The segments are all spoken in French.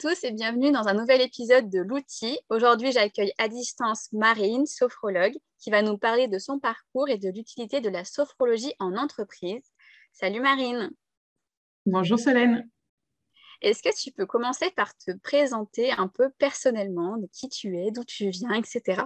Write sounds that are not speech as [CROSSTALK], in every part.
tous et bienvenue dans un nouvel épisode de l'outil. Aujourd'hui, j'accueille à distance Marine, sophrologue, qui va nous parler de son parcours et de l'utilité de la sophrologie en entreprise. Salut Marine. Bonjour Solène. Est-ce que tu peux commencer par te présenter un peu personnellement, de qui tu es, d'où tu viens, etc.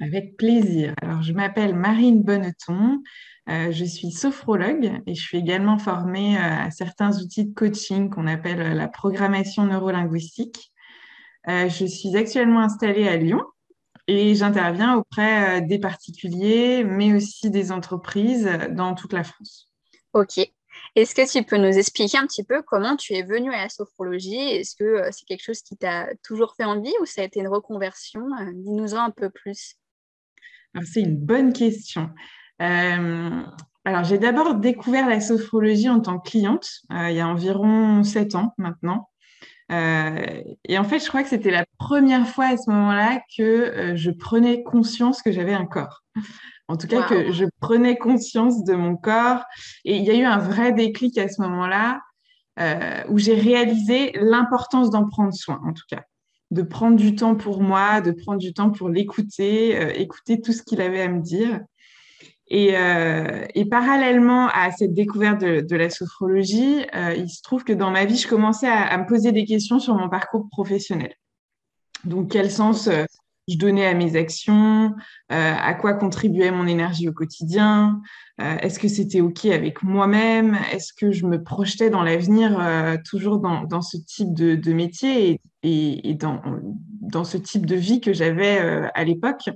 Avec plaisir. Alors, je m'appelle Marine Bonneton. Euh, je suis sophrologue et je suis également formée euh, à certains outils de coaching qu'on appelle euh, la programmation neurolinguistique. je suis actuellement installée à Lyon et j'interviens auprès des particuliers, mais aussi des entreprises dans toute la France. Ok. Est-ce que tu peux nous expliquer un petit peu comment tu es venue à la sophrologie? Est-ce que c'est quelque chose qui t'a toujours fait envie ou ça a été une reconversion? Dis-nous-en un peu plus. C'est une bonne question. Euh, alors, j'ai d'abord découvert la sophrologie en tant que cliente euh, il y a environ sept ans maintenant. Euh, et en fait, je crois que c'était la première fois à ce moment-là que je prenais conscience que j'avais un corps. En tout cas, que je prenais conscience de mon corps. Et il y a eu un vrai déclic à ce moment-là où j'ai réalisé l'importance d'en prendre soin, en tout cas de prendre du temps pour moi, de prendre du temps pour l'écouter, écouter tout ce qu'il avait à me dire. Euh, et, parallèlement à cette découverte de, la sophrologie, euh, il se trouve que dans ma vie, je commençais à, me poser des questions sur mon parcours professionnel. Donc, quel sens euh, je donnais à mes actions, à quoi contribuait mon énergie au quotidien, est-ce que c'était OK avec moi-même, est-ce que je me projetais dans l'avenir toujours dans, ce type de, métier et, dans, ce type de vie que j'avais à l'époque.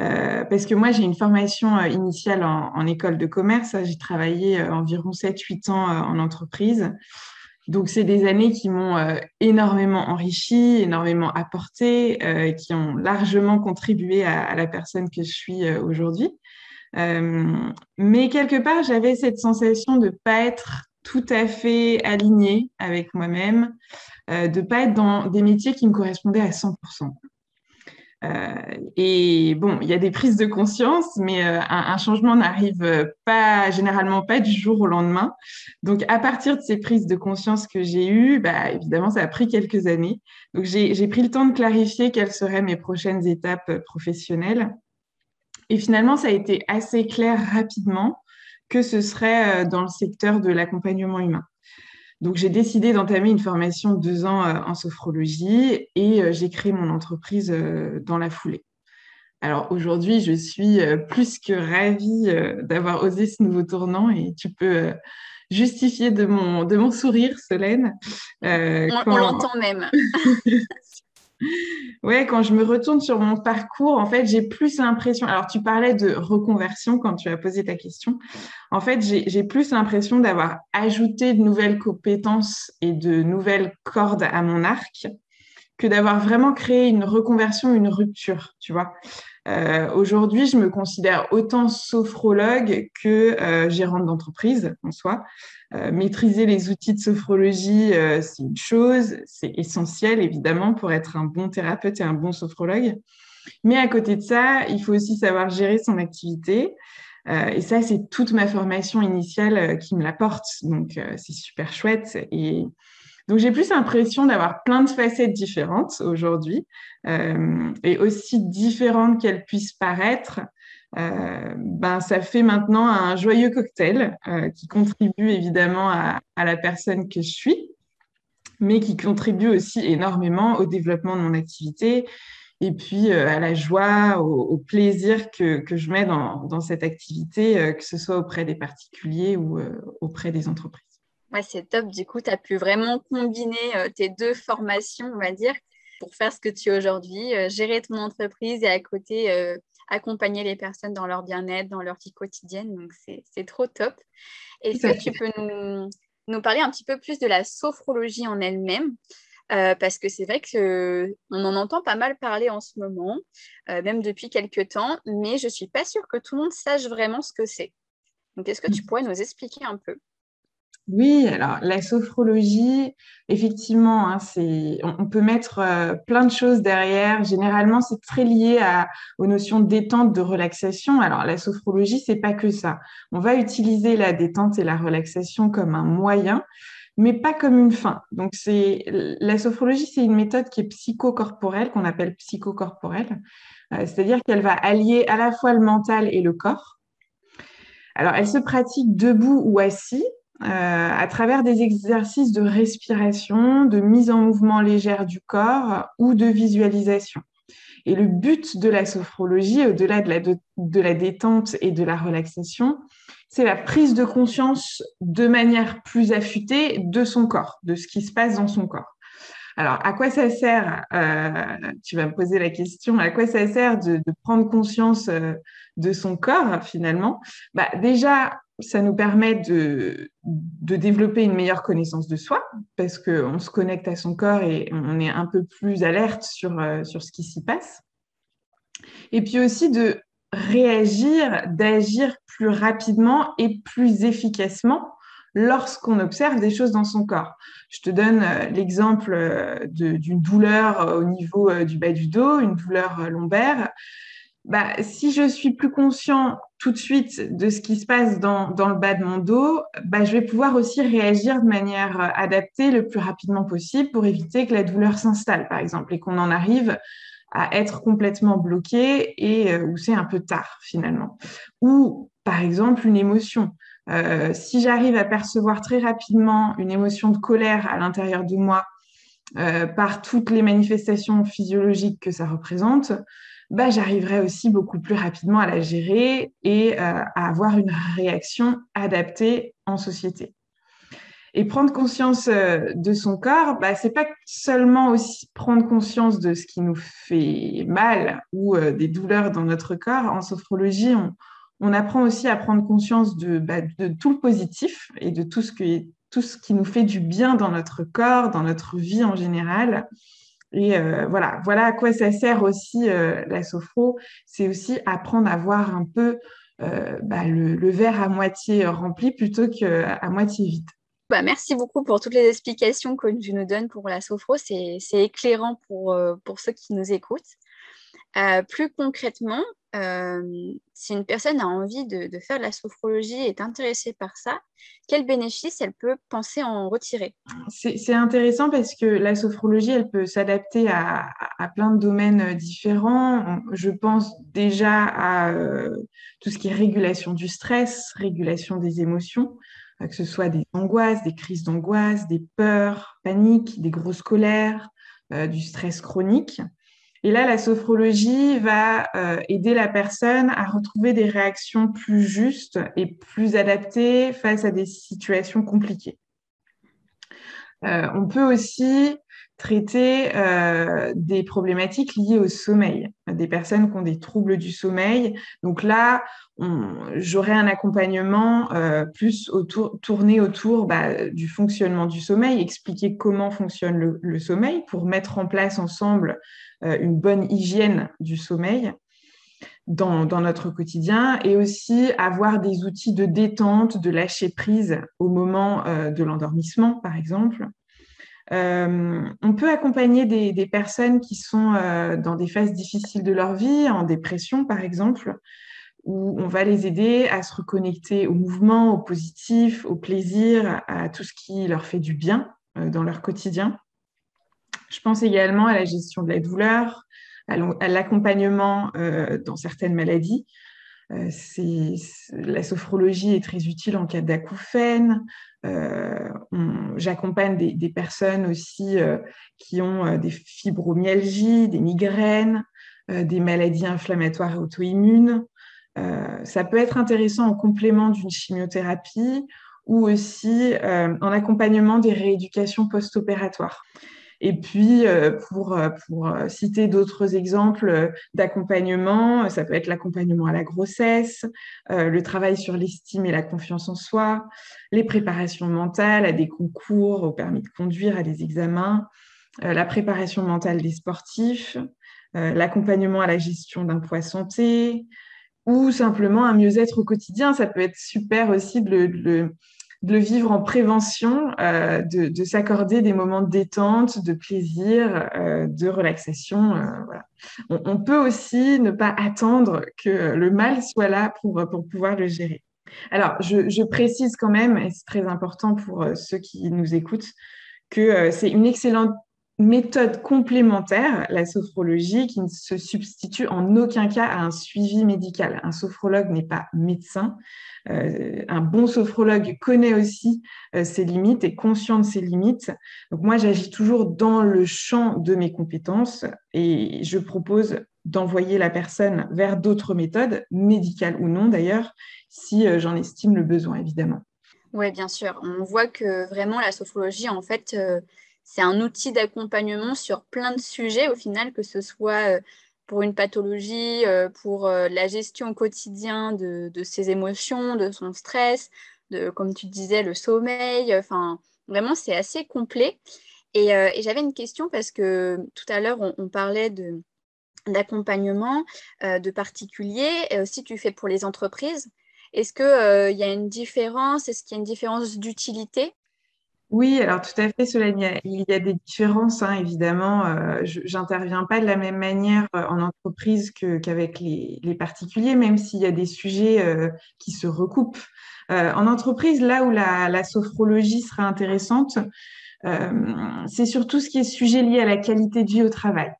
Euh, parce que moi, j'ai une formation euh, initiale en, école de commerce. J'ai travaillé euh, environ 7-8 ans en entreprise. Donc, c'est des années qui m'ont énormément enrichi, énormément apporté, qui ont largement contribué à, la personne que je suis aujourd'hui. mais quelque part, j'avais cette sensation de ne pas être tout à fait alignée avec moi-même, de ne pas être dans des métiers qui me correspondaient à 100%. Euh, et bon, il y a des prises de conscience, mais euh, un, changement n'arrive pas généralement pas du jour au lendemain. Donc, à partir de ces prises de conscience que j'ai eues, bah, évidemment, ça a pris quelques années. Donc, j'ai pris le temps de clarifier quelles seraient mes prochaines étapes professionnelles. Et finalement, ça a été assez clair rapidement que ce serait euh, dans le secteur de l'accompagnement humain. Donc, j'ai décidé d'entamer une formation de deux ans euh, en sophrologie et euh, j'ai créé mon entreprise euh, dans la foulée. Alors aujourd'hui, je suis plus que ravie d'avoir osé ce nouveau tournant et tu peux justifier de mon, de mon sourire, Solène. on, on l'entend même. [LAUGHS] Ouais, quand je me retourne sur mon parcours, en fait, j'ai plus l'impression. Alors, tu parlais de reconversion quand tu as posé ta question. En fait, j'ai plus l'impression d'avoir ajouté de nouvelles compétences et de nouvelles cordes à mon arc que d'avoir vraiment créé une reconversion, une rupture, tu vois. Euh, aujourd'hui, je me considère autant sophrologue que euh, gérante d'entreprise en soi. Euh, maîtriser les outils de sophrologie, c'est une chose, c'est essentiel évidemment pour être un bon thérapeute et un bon sophrologue. Mais à côté de ça, il faut aussi savoir gérer son activité. et ça, c'est toute ma formation initiale qui me l'apporte. Donc, c'est super chouette. Et donc, j'ai plus l'impression d'avoir plein de facettes différentes aujourd'hui euh, et aussi différentes qu'elles puissent paraître. Euh, ben, ça fait maintenant un joyeux cocktail euh, qui contribue évidemment à, la personne que je suis, mais qui contribue aussi énormément au développement de mon activité et puis à la joie, au, plaisir que, je mets dans cette activité, que ce soit auprès des particuliers ou auprès des entreprises. Ouais, c'est top. Du coup, tu as pu vraiment combiner euh, tes deux formations, on va dire, pour faire ce que tu es aujourd'hui, euh, gérer ton entreprise et à côté euh, accompagner les personnes dans leur bien-être, dans leur vie quotidienne. Donc, c'est trop top. Est-ce que tu peux nous, nous, parler un petit peu plus de la sophrologie en elle-même? Parce que c'est vrai qu'on en entend pas mal parler en ce moment, même depuis quelques temps, mais je ne suis pas sûre que tout le monde sache vraiment ce que c'est. Donc, est-ce que tu mmh. pourrais nous expliquer un peu? Oui, alors la sophrologie, effectivement, hein, c'est, on, peut mettre euh, plein de choses derrière. Généralement, c'est très lié à, aux notions de détente, de relaxation. Alors la sophrologie, c'est pas que ça. On va utiliser la détente et la relaxation comme un moyen, mais pas comme une fin. Donc, c'est la sophrologie, c'est une méthode qui est psychocorporelle, qu'on appelle psychocorporelle, euh, c'est-à-dire qu'elle va allier à la fois le mental et le corps. Alors, elle se pratique debout ou assis, à travers des exercices de respiration, de mise en mouvement légère du corps ou de visualisation. Et le but de la sophrologie, au-delà de la, de la détente et de la relaxation, c'est la prise de conscience de manière plus affûtée de son corps, de ce qui se passe dans son corps. Alors, à quoi ça sert euh, Tu vas me poser la question. À quoi ça sert de, prendre conscience euh, de son corps finalement? Bah, Déjà, ça nous permet de, développer une meilleure connaissance de soi parce qu'on se connecte à son corps et on est un peu plus alerte sur, euh, sur ce qui s'y passe. Et puis aussi de réagir, d'agir plus rapidement et plus efficacement lorsqu'on observe des choses dans son corps. Je te donne euh, l'exemple euh, d'une douleur au niveau du bas du dos, une douleur lombaire. Bah, si je suis plus conscient tout de suite de ce qui se passe dans, le bas de mon dos, bah, je vais pouvoir aussi réagir de manière euh, adaptée le plus rapidement possible pour éviter que la douleur s'installe, par exemple, et qu'on en arrive à être complètement bloqué et euh, où c'est un peu tard finalement. Ou par exemple une émotion. Euh, si j'arrive à percevoir très rapidement une émotion de colère à l'intérieur de moi par toutes les manifestations physiologiques que ça représente, bah, j'arriverai aussi beaucoup plus rapidement à la gérer et euh, à avoir une réaction adaptée en société. Et prendre conscience euh, de son corps, bah, c'est pas seulement aussi prendre conscience de ce qui nous fait mal ou euh, des douleurs dans notre corps. En sophrologie, on, apprend aussi à prendre conscience de, bah, de, tout le positif et de tout ce, que, tout ce qui nous fait du bien dans notre corps, dans notre vie en général. Et euh, voilà, à quoi ça sert aussi euh, la sophro. C'est aussi apprendre à voir un peu euh, bah, le, verre à moitié rempli plutôt qu'à moitié vide. Bah, merci beaucoup pour toutes les explications que tu nous donnes pour la sophro. C'est éclairant pour, pour ceux qui nous écoutent. Plus concrètement, euh, si une personne a envie de, faire de la sophrologie et est intéressée par ça, quel bénéfice elle peut penser en retirer? C'est intéressant parce que la sophrologie, elle peut s'adapter à, plein de domaines euh, différents. Je pense déjà à euh, tout ce qui est régulation du stress, régulation des émotions, que ce soit des angoisses, des crises d'angoisse, des peurs, paniques, des grosses colères, du stress chronique. Et là, la sophrologie va euh, aider la personne à retrouver des réactions plus justes et plus adaptées face à des situations compliquées. Euh, on peut aussi traiter euh, des problématiques liées au sommeil, des personnes qui ont des troubles du sommeil. Donc là, j'aurai un accompagnement plus autour, tourné autour bah, du fonctionnement du sommeil, expliquer comment fonctionne le, sommeil pour mettre en place ensemble euh, une bonne hygiène du sommeil dans, notre quotidien et aussi avoir des outils de détente, de lâcher prise au moment euh, de l'endormissement, par exemple. Euh, on peut accompagner des, personnes qui sont dans des phases difficiles de leur vie, en dépression par exemple, où on va les aider à se reconnecter au mouvement, au positif, au plaisir, à tout ce qui leur fait du bien dans leur quotidien. Je pense également à la gestion de la douleur, à l'accompagnement euh, dans certaines maladies. Euh, la sophrologie est très utile en cas d'acouphène. Euh, j'accompagne des, personnes aussi qui ont des fibromyalgies, des migraines, des maladies inflammatoires et auto-immunes. ça peut être intéressant en complément d'une chimiothérapie ou aussi en accompagnement des rééducations post-opératoires. Et puis, euh, pour, euh, euh, citer d'autres exemples d'accompagnement, ça peut être l'accompagnement à la grossesse, le travail sur l'estime et la confiance en soi, les préparations mentales à des concours, au permis de conduire, à des examens, la préparation mentale des sportifs, l'accompagnement à la gestion d'un poids santé, ou simplement un mieux-être au quotidien. Ça peut être super aussi de le de le vivre en prévention, euh, de, s'accorder des moments de détente, de plaisir, euh, de relaxation. Euh, on, peut aussi ne pas attendre que le mal soit là pour, pour pouvoir le gérer. Alors, je, précise quand même, et c'est très important pour ceux qui nous écoutent, que c'est une excellente méthode complémentaire, la sophrologie, qui ne se substitue en aucun cas à un suivi médical. Un sophrologue n'est pas médecin. Euh, un bon sophrologue connaît aussi euh, ses limites, est conscient de ses limites. Donc moi, j'agis toujours dans le champ de mes compétences et je propose d'envoyer la personne vers d'autres méthodes, médicales ou non d'ailleurs, si euh, j'en estime le besoin, évidemment. Oui, bien sûr. On voit que vraiment la sophrologie, en fait, c'est un outil d'accompagnement sur plein de sujets au final, que ce soit euh, pour une pathologie, euh, pour euh, la gestion au quotidien de, ses émotions, de son stress, de, comme tu disais, le sommeil. Enfin, vraiment, c'est assez complet. Et, j'avais une question parce que tout à l'heure, on, parlait d'accompagnement de particuliers, et aussi tu fais pour les entreprises. Est-ce qu'il y a une différence? Est-ce qu'il y a une différence d'utilité? Oui, alors tout à fait, Solène. Il y a, des différences, hein, évidemment. Euh, je n'interviens pas de la même manière euh, en entreprise qu'avec les, particuliers, même s'il y a des sujets euh, qui se recoupent. en entreprise, là où la, sophrologie sera intéressante, c'est surtout ce qui est sujet lié à la qualité de vie au travail.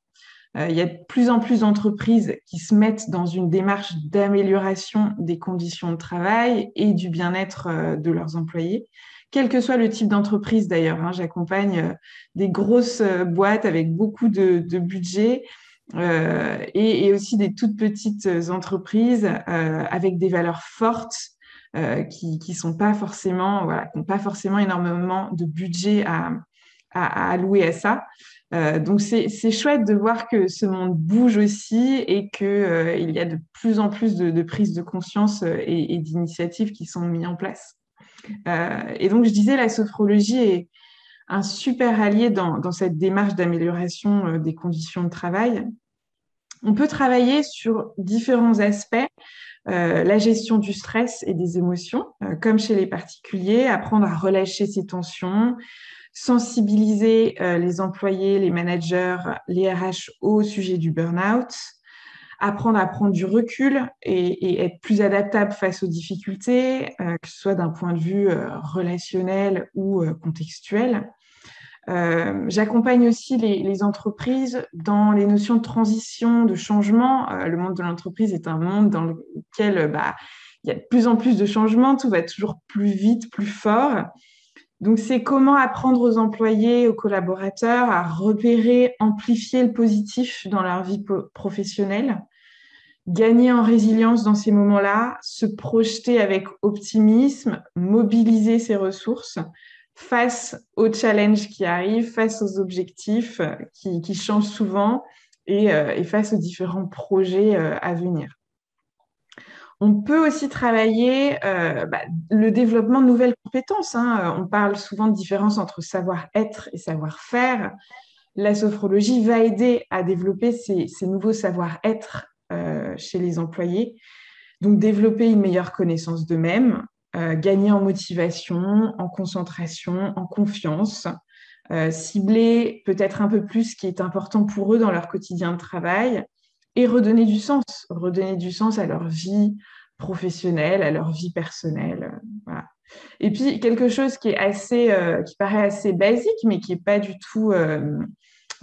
il y a de plus en plus d'entreprises qui se mettent dans une démarche d'amélioration des conditions de travail et du bien-être de leurs employés quel que soit le type d'entreprise d'ailleurs. Hein. J'accompagne euh, des grosses euh, boîtes avec beaucoup de, budget euh, et, aussi des toutes petites entreprises avec des valeurs fortes qui qui sont pas forcément voilà, n'ont pas forcément énormément de budget à, allouer à ça. donc c'est chouette de voir que ce monde bouge aussi et qu'il y a de plus en plus de, de prise de conscience et, et d'initiatives qui sont mises en place. Euh, et donc, je disais, la sophrologie est un super allié dans, cette démarche d'amélioration euh, des conditions de travail. On peut travailler sur différents aspects, euh, la gestion du stress et des émotions, comme chez les particuliers, apprendre à relâcher ses tensions, sensibiliser les employés, les managers, les RH au sujet du burn-out, apprendre à prendre du recul et, être plus adaptable face aux difficultés, euh, que ce soit d'un point de vue euh, relationnel ou euh, contextuel. J'accompagne aussi les, entreprises dans les notions de transition, de changement. le monde de l'entreprise est un monde dans lequel bah, il y a de plus en plus de changements, tout va toujours plus vite, plus fort. Donc, c'est comment apprendre aux employés, aux collaborateurs à repérer, amplifier le positif dans leur vie professionnelle, gagner en résilience dans ces moments-là, se projeter avec optimisme, mobiliser ses ressources face aux challenges qui arrivent, face aux objectifs qui, changent souvent euh, et, face aux différents projets euh, à venir. On peut aussi travailler euh, bah, le développement de nouvelles compétences. Hein. On parle souvent de différence entre savoir-être et savoir-faire. La sophrologie va aider à développer ces, nouveaux savoir-être euh, chez les employés. Donc, développer une meilleure connaissance d'eux-mêmes, euh, gagner en motivation, en concentration, en confiance, euh, cibler peut-être un peu plus ce qui est important pour eux dans leur quotidien de travail et redonner du sens, redonner du sens à leur vie professionnelle, à leur vie personnelle. Et puis quelque chose qui est assez, qui paraît assez basique, mais qui n'est pas du tout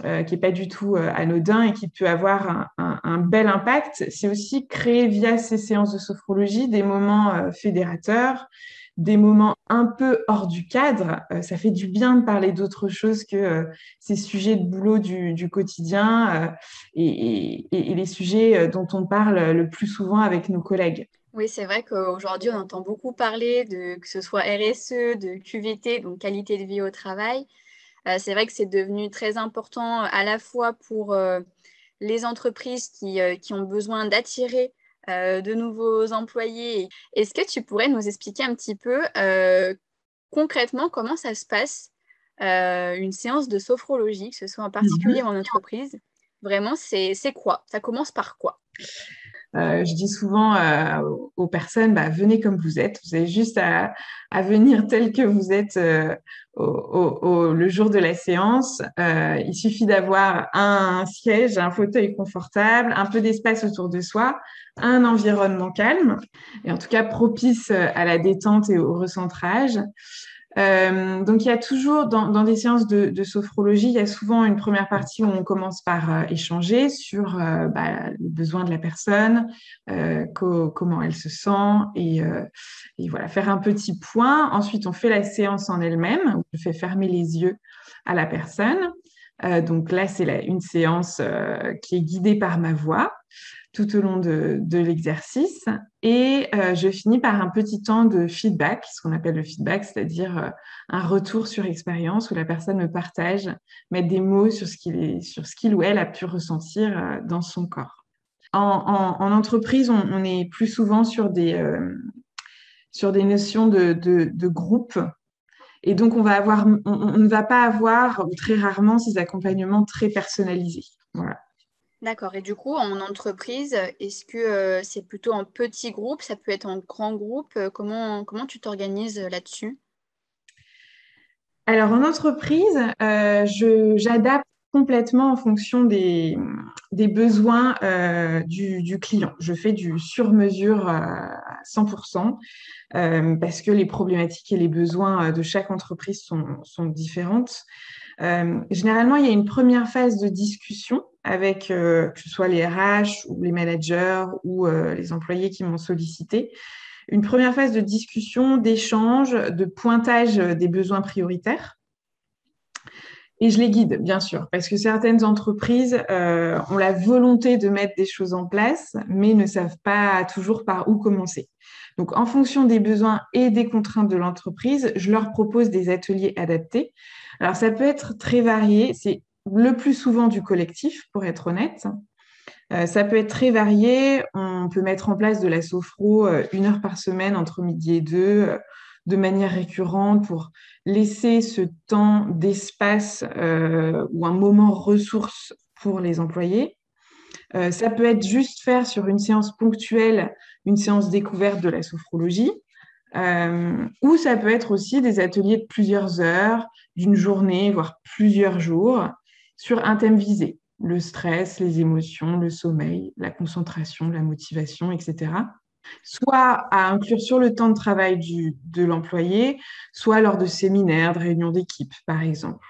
euh, qui n'est pas du tout euh, anodin et qui peut avoir un, bel impact, c'est aussi créer via ces séances de sophrologie des moments euh, fédérateurs, des moments un peu hors du cadre. ça fait du bien de parler d'autre chose que ces sujets de boulot du, quotidien et, les sujets dont on parle le plus souvent avec nos collègues. Oui, c'est vrai qu'aujourd'hui, on entend beaucoup parler de que ce soit RSE, de QVT, donc qualité de vie au travail. Euh, c'est vrai que c'est devenu très important à la fois pour euh, les entreprises qui, euh, qui ont besoin d'attirer de nouveaux employés. Est-ce que tu pourrais nous expliquer un petit peu concrètement comment ça se passe une séance de sophrologie, que ce soit en particulier mhm. en entreprise? Vraiment, c'est quoi? Ça commence par quoi? Je dis souvent aux personnes, bah, venez comme vous êtes. Vous avez juste à, venir tel que vous êtes le jour de la séance. il suffit d'avoir un, siège, un fauteuil confortable, un peu d'espace autour de soi, un environnement calme et en tout cas propice à la détente et au recentrage. Euh, donc, il y a toujours, dans, des séances de, sophrologie, il y a souvent une première partie où on commence par euh, échanger sur euh, bah, les besoins de la personne, comment elle se sent, et, voilà, faire un petit point. Ensuite, on fait la séance en elle-même, je fais fermer les yeux à la personne. donc là, c'est une séance qui est guidée par ma voix tout au long de, l'exercice. Et euh, je finis par un petit temps de feedback, ce qu'on appelle le feedback, c'est-à-dire euh, un retour sur expérience où la personne me partage, met des mots sur ce qu'il, qu'il ou elle a pu ressentir euh, dans son corps. En, entreprise, on, est plus souvent sur des, sur des notions de, de, groupe. Et donc, on, va avoir, on, ne va pas avoir, très rarement, ces accompagnements très personnalisés. Voilà. D'accord. Et du coup, en entreprise, est-ce que euh, c'est plutôt en petit groupe Ça peut être en grand groupe euh, comment, comment tu t'organises euh, là-dessus? Alors, en entreprise, j'adapte complètement en fonction des, des besoins du, client. Je fais du sur-mesure à 100% parce que les problématiques et les besoins de chaque entreprise sont, sont différentes. généralement, il y a une première phase de discussion avec euh, que ce soit les RH ou les managers ou euh, les employés qui m'ont sollicité. Une première phase de discussion, d'échange, de pointage des besoins prioritaires. Et je les guide, bien sûr, parce que certaines entreprises euh, ont la volonté de mettre des choses en place, mais ne savent pas toujours par où commencer. Donc, en fonction des besoins et des contraintes de l'entreprise, je leur propose des ateliers adaptés. Alors, ça peut être très varié. C'est le plus souvent du collectif, pour être honnête. Euh, ça peut être très varié. On peut mettre en place de la sophro euh, une heure par semaine entre midi et deux, euh, de manière récurrente pour laisser ce temps d'espace ou un moment ressource pour les employés. ça peut être juste faire sur une séance ponctuelle une séance découverte de la sophrologie. ou ça peut être aussi des ateliers de plusieurs heures, d'une journée, voire plusieurs jours, sur un thème visé, le stress, les émotions, le sommeil, la concentration, la motivation, etc. Soit à inclure sur le temps de travail de l'employé, soit lors de séminaires, de réunions d'équipe, par exemple.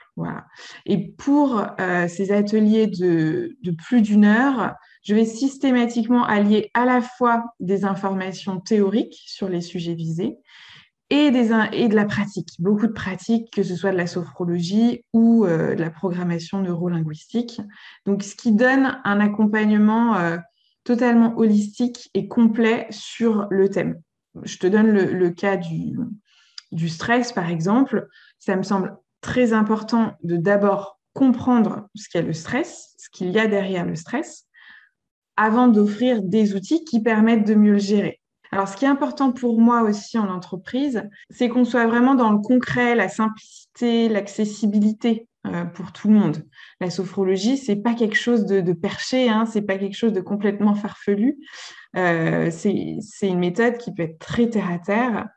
Et pour euh, ces ateliers de, de plus d'une heure, je vais systématiquement allier à la fois des informations théoriques sur les sujets visés et, des, de la pratique, beaucoup de pratique, que ce soit de la sophrologie ou euh, de la programmation neurolinguistique. Donc, ce qui donne un accompagnement euh, totalement holistique et complet sur le thème. Je te donne le, cas du, du, stress, par exemple. Ça me semble très important de d'abord comprendre ce qu'est le stress, ce qu'il y a derrière le stress, avant d'offrir des outils qui permettent de mieux le gérer. Alors, ce qui est important pour moi aussi en entreprise, c'est qu'on soit vraiment dans le concret, la simplicité, l'accessibilité euh, pour tout le monde. La sophrologie, c'est pas quelque chose de, perché, hein, c'est pas quelque chose de complètement farfelu. Euh, c'est une méthode qui peut être très terre à terre,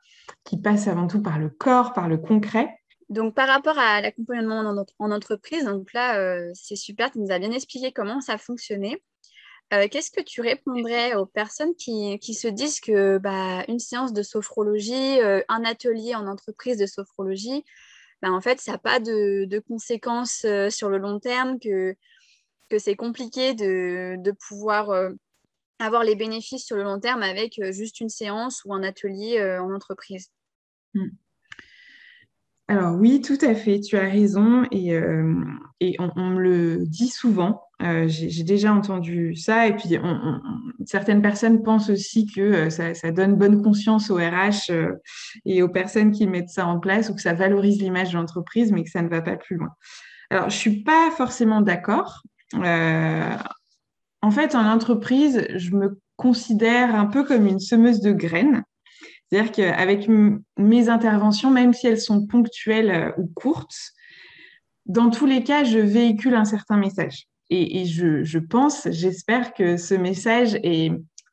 qui passe avant tout par le corps, par le concret. Donc, par rapport à l'accompagnement en, entreprise, donc là, euh, c'est super, tu nous as bien expliqué comment ça fonctionnait. Euh, qu'est-ce que tu répondrais aux personnes qui, se disent que bah, une séance de sophrologie, euh, un atelier en entreprise de sophrologie, bah, en fait, ça n'a pas de, conséquences euh, sur le long terme, que, c'est compliqué de, pouvoir avoir les bénéfices sur le long terme avec juste une séance ou un atelier en entreprise? Mmh. Alors oui, tout à fait, tu as raison et, on, me le dit souvent. Euh, j'ai déjà entendu ça et puis certaines personnes pensent aussi que euh, ça, donne bonne conscience aux RH euh, et aux personnes qui mettent ça en place ou que ça valorise l'image de l'entreprise mais que ça ne va pas plus loin. Alors je suis pas forcément d'accord. en fait, en entreprise, je me considère un peu comme une semeuse de graines. C'est-à-dire qu'avec mes interventions, même si elles sont ponctuelles ou courtes, dans tous les cas, je véhicule un certain message. Et, je, pense, j'espère que ce message est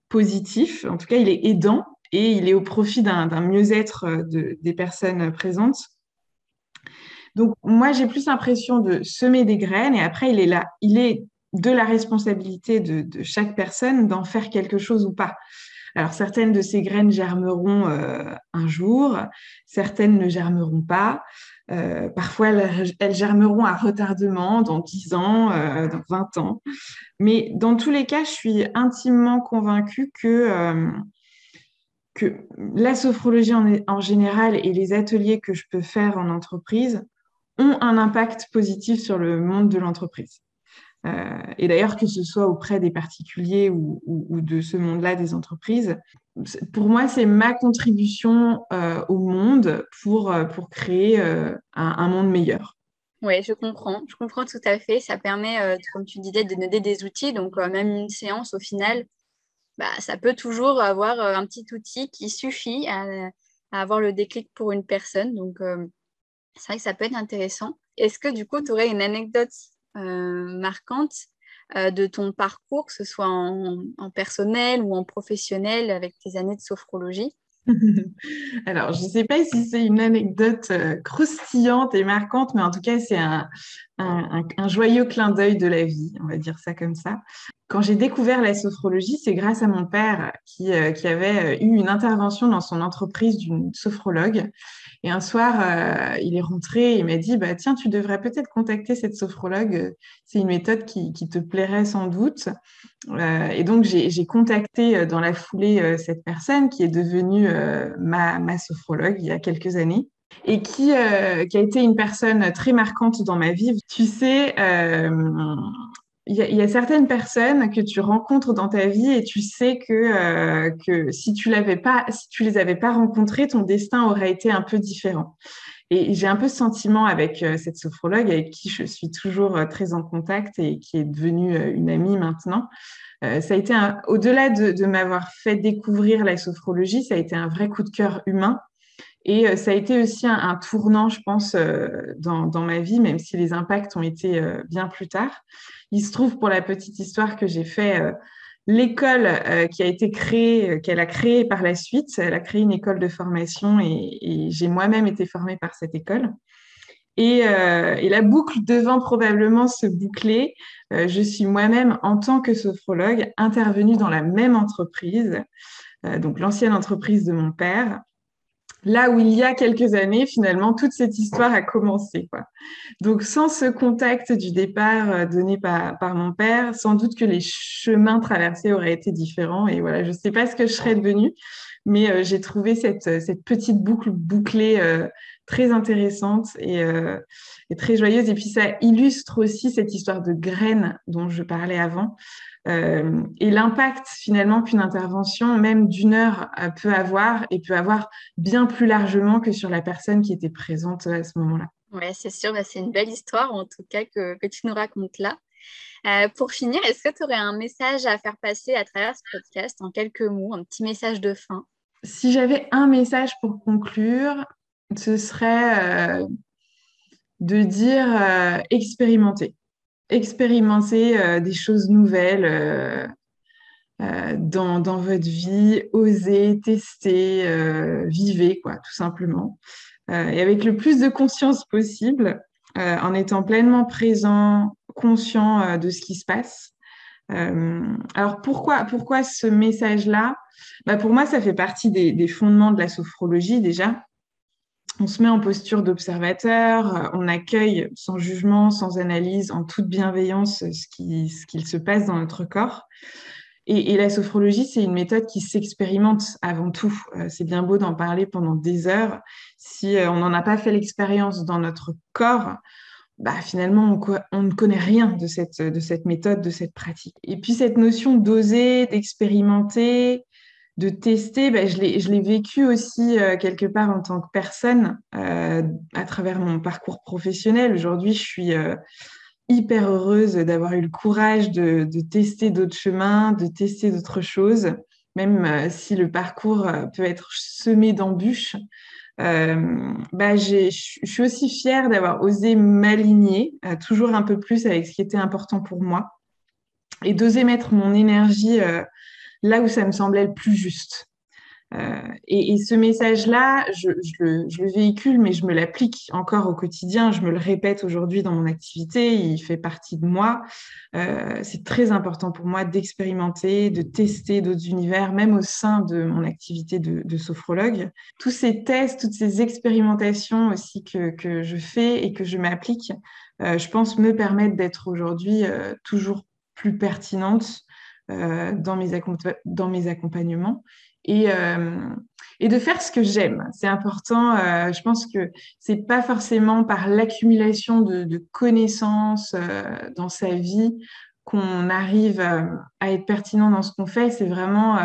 positif. En tout cas, il est aidant et il est au profit d'un mieux-être des personnes présentes. Donc, moi, j'ai plus l'impression de semer des graines et après, il est là. Il est de la responsabilité de, chaque personne d'en faire quelque chose ou pas. Alors, certaines de ces graines germeront euh, un jour, certaines ne germeront pas. Euh, parfois, elles, germeront à retardement dans 10 ans, euh, dans 20 ans. Mais dans tous les cas, je suis intimement convaincue que, que la sophrologie en, général et les ateliers que je peux faire en entreprise ont un impact positif sur le monde de l'entreprise. Euh, et d'ailleurs, que ce soit auprès des particuliers ou, de ce monde-là des entreprises, pour moi, c'est ma contribution euh, au monde pour, euh, pour créer un, monde meilleur. Oui, je comprends. Je comprends tout à fait. Ça permet, comme tu disais, de donner des outils. Donc, même une séance, au final, bah, ça peut toujours avoir un petit outil qui suffit à, à, avoir le déclic pour une personne. Donc, c'est vrai que ça peut être intéressant. Est-ce que du coup, tu aurais une anecdote euh, marquante euh, de ton parcours, que ce soit en, personnel ou en professionnel avec tes années de sophrologie [LAUGHS] Alors, je ne sais pas si c'est une anecdote euh, croustillante et marquante, mais en tout cas, c'est un, joyeux clin d'œil de la vie, on va dire ça comme ça. Quand j'ai découvert la sophrologie, c'est grâce à mon père qui, euh, qui, avait euh, eu une intervention dans son entreprise d'une sophrologue. Et un soir, euh, il est rentré et il m'a dit bah, Tiens, tu devrais peut-être contacter cette sophrologue. C'est une méthode qui, qui, te plairait sans doute. et donc, j'ai contacté dans la foulée cette personne qui est devenue ma, ma sophrologue il y a quelques années et qui, euh, qui, a été une personne très marquante dans ma vie. Tu sais, euh, il y, a certaines personnes que tu rencontres dans ta vie et tu sais que, euh, que si tu l'avais pas, si tu les avais pas rencontrées, ton destin aurait été un peu différent. Et j'ai un peu ce sentiment avec cette sophrologue avec qui je suis toujours très en contact et qui est devenue une amie maintenant. ça a été au-delà de, de m'avoir fait découvrir la sophrologie, ça a été un vrai coup de cœur humain et euh, ça a été aussi un, tournant, je pense, euh, dans, ma vie, même si les impacts ont été euh, bien plus tard. Il se trouve, pour la petite histoire, que j'ai fait l'école qui a été créée, qu'elle a créée par la suite. Elle a créé une école de formation et, j'ai moi-même été formée par cette école. Et, et, la boucle devant probablement se boucler. je suis moi-même, en tant que sophrologue, intervenue dans la même entreprise, donc l'ancienne entreprise de mon père, là où il y a quelques années, finalement, toute cette histoire a commencé. Donc, sans ce contact du départ euh, donné par, mon père, sans doute que les chemins traversés auraient été différents. Et voilà, je ne sais pas ce que je serais devenue, mais euh, j'ai trouvé cette, petite boucle bouclée euh, très intéressante et, très joyeuse. Et puis, ça illustre aussi cette histoire de graines dont je parlais avant. Euh, et l'impact finalement qu'une intervention, même d'une heure, euh, peut avoir et peut avoir bien plus largement que sur la personne qui était présente à ce moment-là. Oui, c'est sûr, bah, c'est une belle histoire en tout cas que, tu nous racontes là. Euh, pour finir, est-ce que tu aurais un message à faire passer à travers ce podcast en quelques mots, un petit message de fin? Si j'avais un message pour conclure, ce serait de dire expérimenter expérimenter euh, des choses nouvelles euh, euh, dans, dans, votre vie, oser, tester, vivez, quoi, tout simplement. et avec le plus de conscience possible, en étant pleinement présent, conscient de ce qui se passe. Alors pourquoi, pourquoi ce message-là? Bah Pour moi, ça fait partie des, fondements de la sophrologie déjà on se met en posture d'observateur, euh, on accueille sans jugement, sans analyse, en toute bienveillance ce qui, ce qu'il se passe dans notre corps. Et, la sophrologie, c'est une méthode qui s'expérimente avant tout. Euh, c'est bien beau d'en parler pendant des heures. Si euh, on n'en a pas fait l'expérience dans notre corps, bah, finalement, on, ne connaît rien de cette, de cette méthode, de cette pratique. Et puis cette notion d'oser, d'expérimenter, de tester, ben, je l'ai vécu aussi euh, quelque part en tant que personne euh, à travers mon parcours professionnel. Aujourd'hui, je suis euh, hyper heureuse d'avoir eu le courage de, tester d'autres chemins, de tester d'autres choses, même si le parcours peut être semé d'embûches. Ben, je suis aussi fière d'avoir osé m'aligner toujours un peu plus avec ce qui était important pour moi et d'oser mettre mon énergie là où ça me semblait le plus juste. Euh, et, ce message-là, je, le, véhicule, mais je me l'applique encore au quotidien. Je me le répète aujourd'hui dans mon activité. Il fait partie de moi. Euh, c'est très important pour moi d'expérimenter, de tester d'autres univers, même au sein de mon activité de, sophrologue. Tous ces tests, toutes ces expérimentations aussi que, je fais et que je m'applique, euh, je pense me permettent d'être aujourd'hui toujours plus pertinente dans mes, dans mes accompagnements et, euh, et de faire ce que j'aime. C'est important. Euh, je pense que c'est pas forcément par l'accumulation de, connaissances euh, dans sa vie qu'on arrive à être pertinent dans ce qu'on fait. C'est vraiment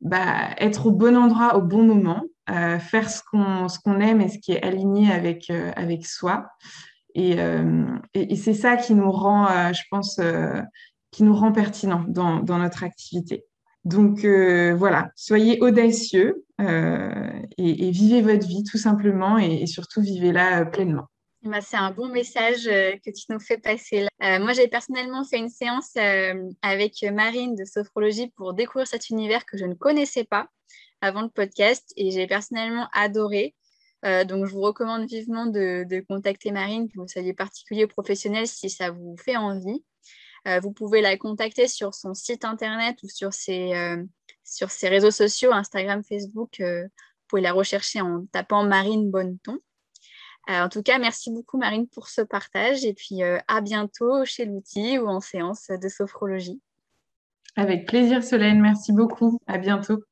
bah, être au bon endroit au bon moment, faire ce qu'on qu'on aime et ce qui est aligné avec avec soi. Et, et, et c'est ça qui nous rend, je pense, qui nous rend pertinent dans, dans notre activité. Donc euh, voilà, soyez audacieux euh, et, vivez votre vie tout simplement et, surtout vivez-la euh, pleinement. Bah, c'est un bon message que tu nous fais passer. Là. moi, j'ai personnellement fait une séance avec Marine de sophrologie pour découvrir cet univers que je ne connaissais pas avant le podcast et j'ai personnellement adoré. donc, je vous recommande vivement de, de contacter Marine, que vous soyez particulier ou professionnel, si ça vous fait envie. Euh, vous pouvez la contacter sur son site internet ou sur ses, euh, sur ses réseaux sociaux, Instagram, Facebook. Euh, vous pouvez la rechercher en tapant Marine Bonneton. en tout cas, merci beaucoup Marine pour ce partage et puis à bientôt chez l'outil ou en séance de sophrologie. Avec plaisir Solène, merci beaucoup. À bientôt.